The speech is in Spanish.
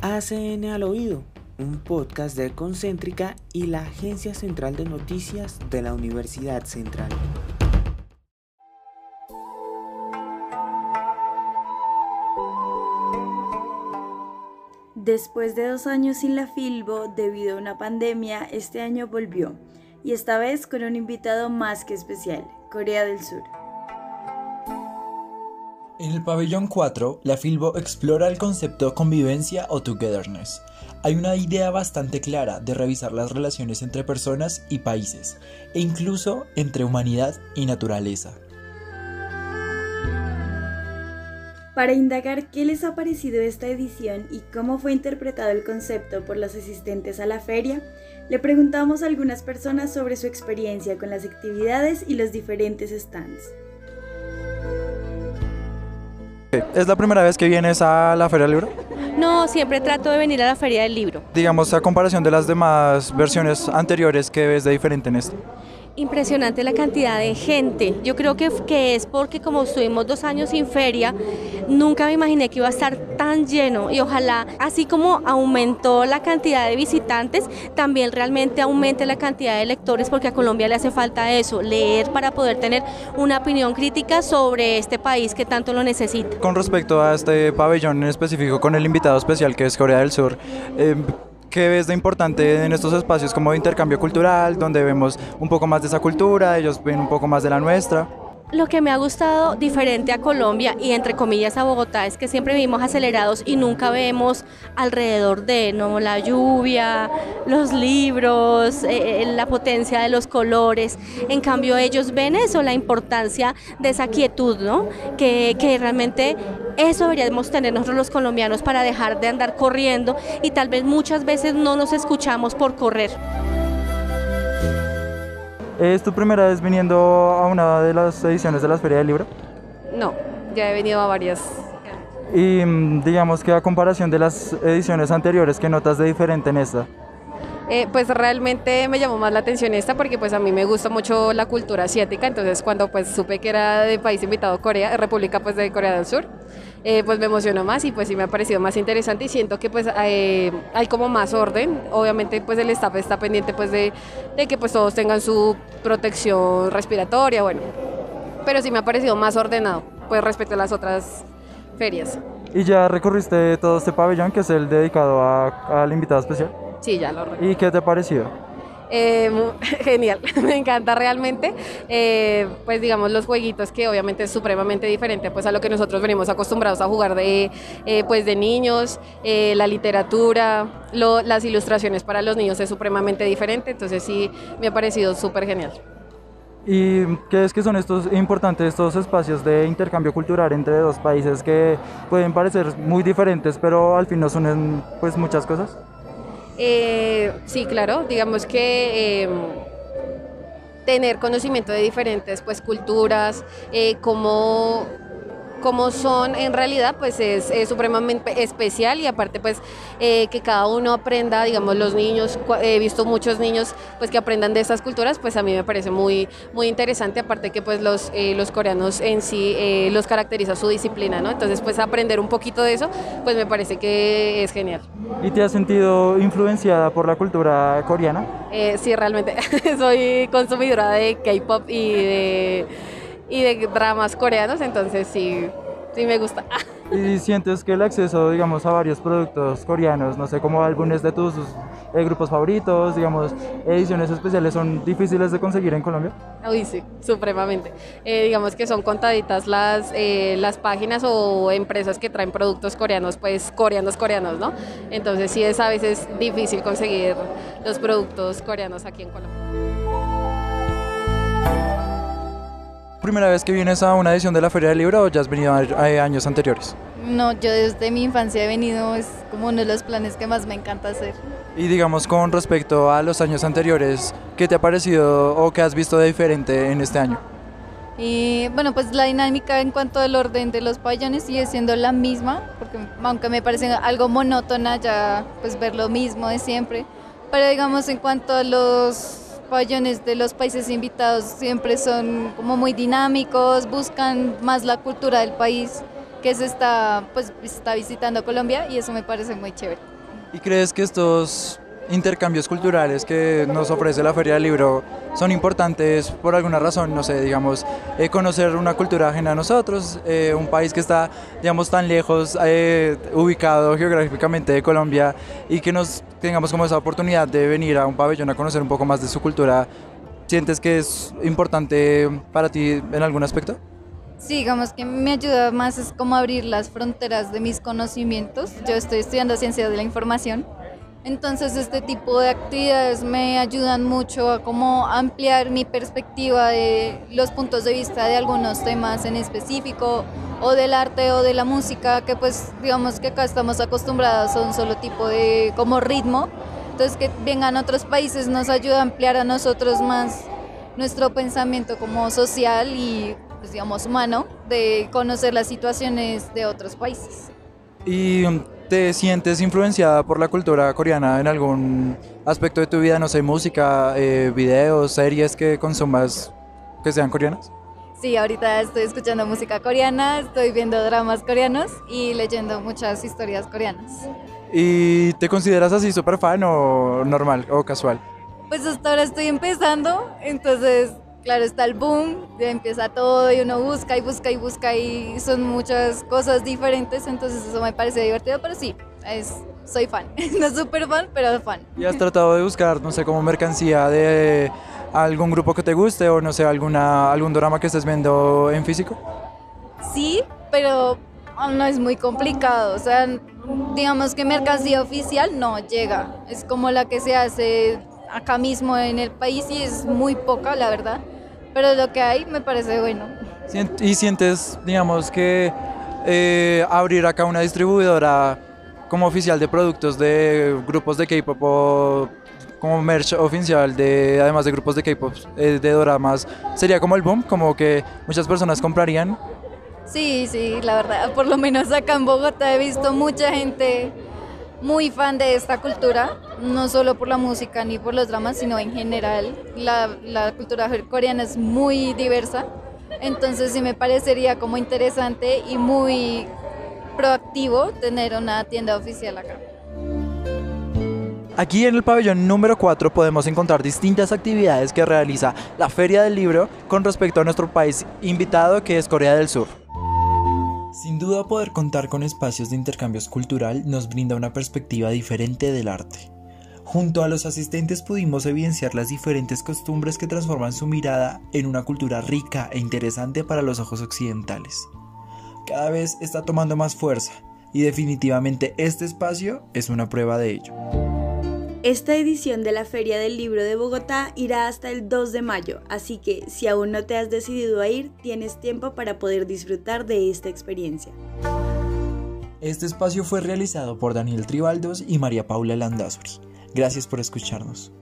ACN al Oído, un podcast de Concéntrica y la Agencia Central de Noticias de la Universidad Central. Después de dos años sin la Filbo, debido a una pandemia, este año volvió, y esta vez con un invitado más que especial, Corea del Sur. En el pabellón 4, la Filbo explora el concepto convivencia o togetherness. Hay una idea bastante clara de revisar las relaciones entre personas y países, e incluso entre humanidad y naturaleza. Para indagar qué les ha parecido esta edición y cómo fue interpretado el concepto por los asistentes a la feria, le preguntamos a algunas personas sobre su experiencia con las actividades y los diferentes stands. ¿Es la primera vez que vienes a la Feria del Libro? No, siempre trato de venir a la Feria del Libro. Digamos, a comparación de las demás versiones anteriores, ¿qué ves de diferente en esto? Impresionante la cantidad de gente. Yo creo que, que, es porque como estuvimos dos años sin feria, nunca me imaginé que iba a estar tan lleno y ojalá así como aumentó la cantidad de visitantes, también realmente aumente la cantidad de lectores porque a Colombia le hace falta eso, leer para poder tener una opinión crítica sobre este país que tanto lo necesita. Con respecto a este pabellón en específico con el invitado especial que es Corea del Sur, eh, ¿Qué ves de importante en estos espacios como de intercambio cultural, donde vemos un poco más de esa cultura, ellos ven un poco más de la nuestra? Lo que me ha gustado diferente a Colombia y entre comillas a Bogotá es que siempre vivimos acelerados y nunca vemos alrededor de ¿no? la lluvia, los libros, eh, eh, la potencia de los colores. En cambio ellos ven eso, la importancia de esa quietud, ¿no? que, que realmente eso deberíamos tener nosotros los colombianos para dejar de andar corriendo y tal vez muchas veces no nos escuchamos por correr. ¿Es tu primera vez viniendo a una de las ediciones de la Feria del Libro? No, ya he venido a varias. Y mm, digamos que a comparación de las ediciones anteriores, ¿qué notas de diferente en esta? Eh, pues realmente me llamó más la atención esta porque pues a mí me gusta mucho la cultura asiática, entonces cuando pues supe que era de país invitado Corea, República pues de Corea del Sur, eh, pues me emocionó más y pues sí me ha parecido más interesante y siento que pues hay como más orden, obviamente pues el staff está pendiente pues de, de que pues todos tengan su protección respiratoria, bueno, pero sí me ha parecido más ordenado pues respecto a las otras ferias. ¿Y ya recorriste todo este pabellón que es el dedicado al invitado especial? Sí, ya lo ¿Y qué te ha parecido? Eh, genial, me encanta realmente, eh, pues digamos los jueguitos que obviamente es supremamente diferente pues a lo que nosotros venimos acostumbrados a jugar de, eh, pues de niños, la literatura, las ilustraciones para los niños es supremamente diferente, entonces sí me ha parecido súper genial. ¿Y qué es que son estos importantes estos espacios de intercambio cultural entre dos países que pueden parecer muy diferentes, pero al fin no son pues muchas cosas? Eh, sí, claro, digamos que em, tener conocimiento de diferentes pues, culturas, eh, como como son en realidad, pues es, supremamente especial y aparte pues eh, que cada uno aprenda, digamos los niños, he visto muchos niños pues que aprendan de estas culturas, pues a mí me parece muy, muy interesante, aparte que pues los, eh, los coreanos en sí eh, los caracteriza su disciplina, ¿no? Entonces pues aprender un poquito de eso, pues me parece que es genial. ¿Y te has sentido influenciada por la cultura coreana? sí, realmente, soy consumidora de K-Pop y de y de dramas coreanos, entonces sí, sí me gusta. ¿Y sientes que el acceso, digamos, a varios productos coreanos, no sé, como álbumes de tus eh, grupos favoritos, digamos, ediciones especiales, son difíciles de conseguir en Colombia? Uy, sí, supremamente. Eh, digamos que son contaditas las, eh, las páginas o empresas que traen productos coreanos, pues coreanos, coreanos, ¿no? Entonces sí es a veces difícil conseguir los productos coreanos aquí en Colombia primera vez que vienes a una edición de la Feria del Libro o ya has venido a años anteriores? No, yo desde mi infancia he venido, es como uno de los planes que más me encanta hacer. Y digamos con respecto a los años anteriores, ¿qué te ha parecido o qué has visto de diferente en este año? Y bueno, pues la dinámica en cuanto al orden de los pabellones sigue siendo la misma, porque aunque me parece algo monótona ya pues ver lo mismo de siempre, pero digamos en cuanto a los pabellones de los países invitados siempre son como muy dinámicos, buscan más la cultura del país que se está, pues, está visitando Colombia y eso me parece muy chévere. ¿Y crees que estos intercambios culturales que nos ofrece la Feria del Libro son importantes por alguna razón, no sé, digamos, eh, conocer una cultura ajena a nosotros, eh, un país que está, digamos, tan lejos, eh, ubicado geográficamente de Colombia y que nos tengamos como esa oportunidad de venir a un pabellón a conocer un poco más de su cultura, ¿sientes que es importante para ti en algún aspecto? Sí, digamos que me ayuda más es como abrir las fronteras de mis conocimientos. Yo estoy estudiando ciencias de la información entonces este tipo de actividades me ayudan mucho a como ampliar mi perspectiva de los puntos de vista de algunos temas en específico o del arte o de la música que pues digamos que acá estamos acostumbrados a un solo tipo de como ritmo. Entonces que vengan otros países nos ayuda a ampliar a nosotros más nuestro pensamiento como social y pues, digamos humano de conocer las situaciones de otros países. Y ¿Te sientes influenciada por la cultura coreana en algún aspecto de tu vida? No sé, música, eh, videos, series que consumas que sean coreanas. Sí, ahorita estoy escuchando música coreana, estoy viendo dramas coreanos y leyendo muchas historias coreanas. ¿Y te consideras así súper fan o normal o casual? Pues hasta ahora estoy empezando, entonces claro, está el boom, empieza todo y uno busca y busca y busca y son muchas cosas diferentes, entonces eso me parece divertido, pero sí, es, soy fan, no súper fan, pero fan. ¿Y has tratado de buscar, no sé, como mercancía de algún grupo que te guste o no sé, alguna, algún drama que estés viendo en físico? Sí, pero no es muy complicado, o sea, digamos que mercancía oficial no llega, es como la que se hace acá mismo en el país y es muy poca, la verdad. Pero lo que hay me parece bueno. ¿Y sientes, digamos, que eh, abrir acá una distribuidora como oficial de productos de grupos de K-pop o como merch oficial de además de grupos de K-pop eh, de doramas sería como el boom, como que muchas personas comprarían? Sí, sí, la verdad, por lo menos acá en Bogotá he visto mucha gente muy fan de esta cultura, no solo por la música ni por los dramas, sino en general. La, la cultura coreana es muy diversa, entonces sí me parecería como interesante y muy proactivo tener una tienda oficial acá. Aquí en el pabellón número 4 podemos encontrar distintas actividades que realiza la Feria del Libro con respecto a nuestro país invitado que es Corea del Sur. Sin duda poder contar con espacios de intercambios cultural nos brinda una perspectiva diferente del arte. Junto a los asistentes pudimos evidenciar las diferentes costumbres que transforman su mirada en una cultura rica e interesante para los ojos occidentales. Cada vez está tomando más fuerza y definitivamente este espacio es una prueba de ello. Esta edición de la Feria del Libro de Bogotá irá hasta el 2 de mayo, así que si aún no te has decidido a ir, tienes tiempo para poder disfrutar de esta experiencia. Este espacio fue realizado por Daniel Tribaldos y María Paula Landazuri. Gracias por escucharnos.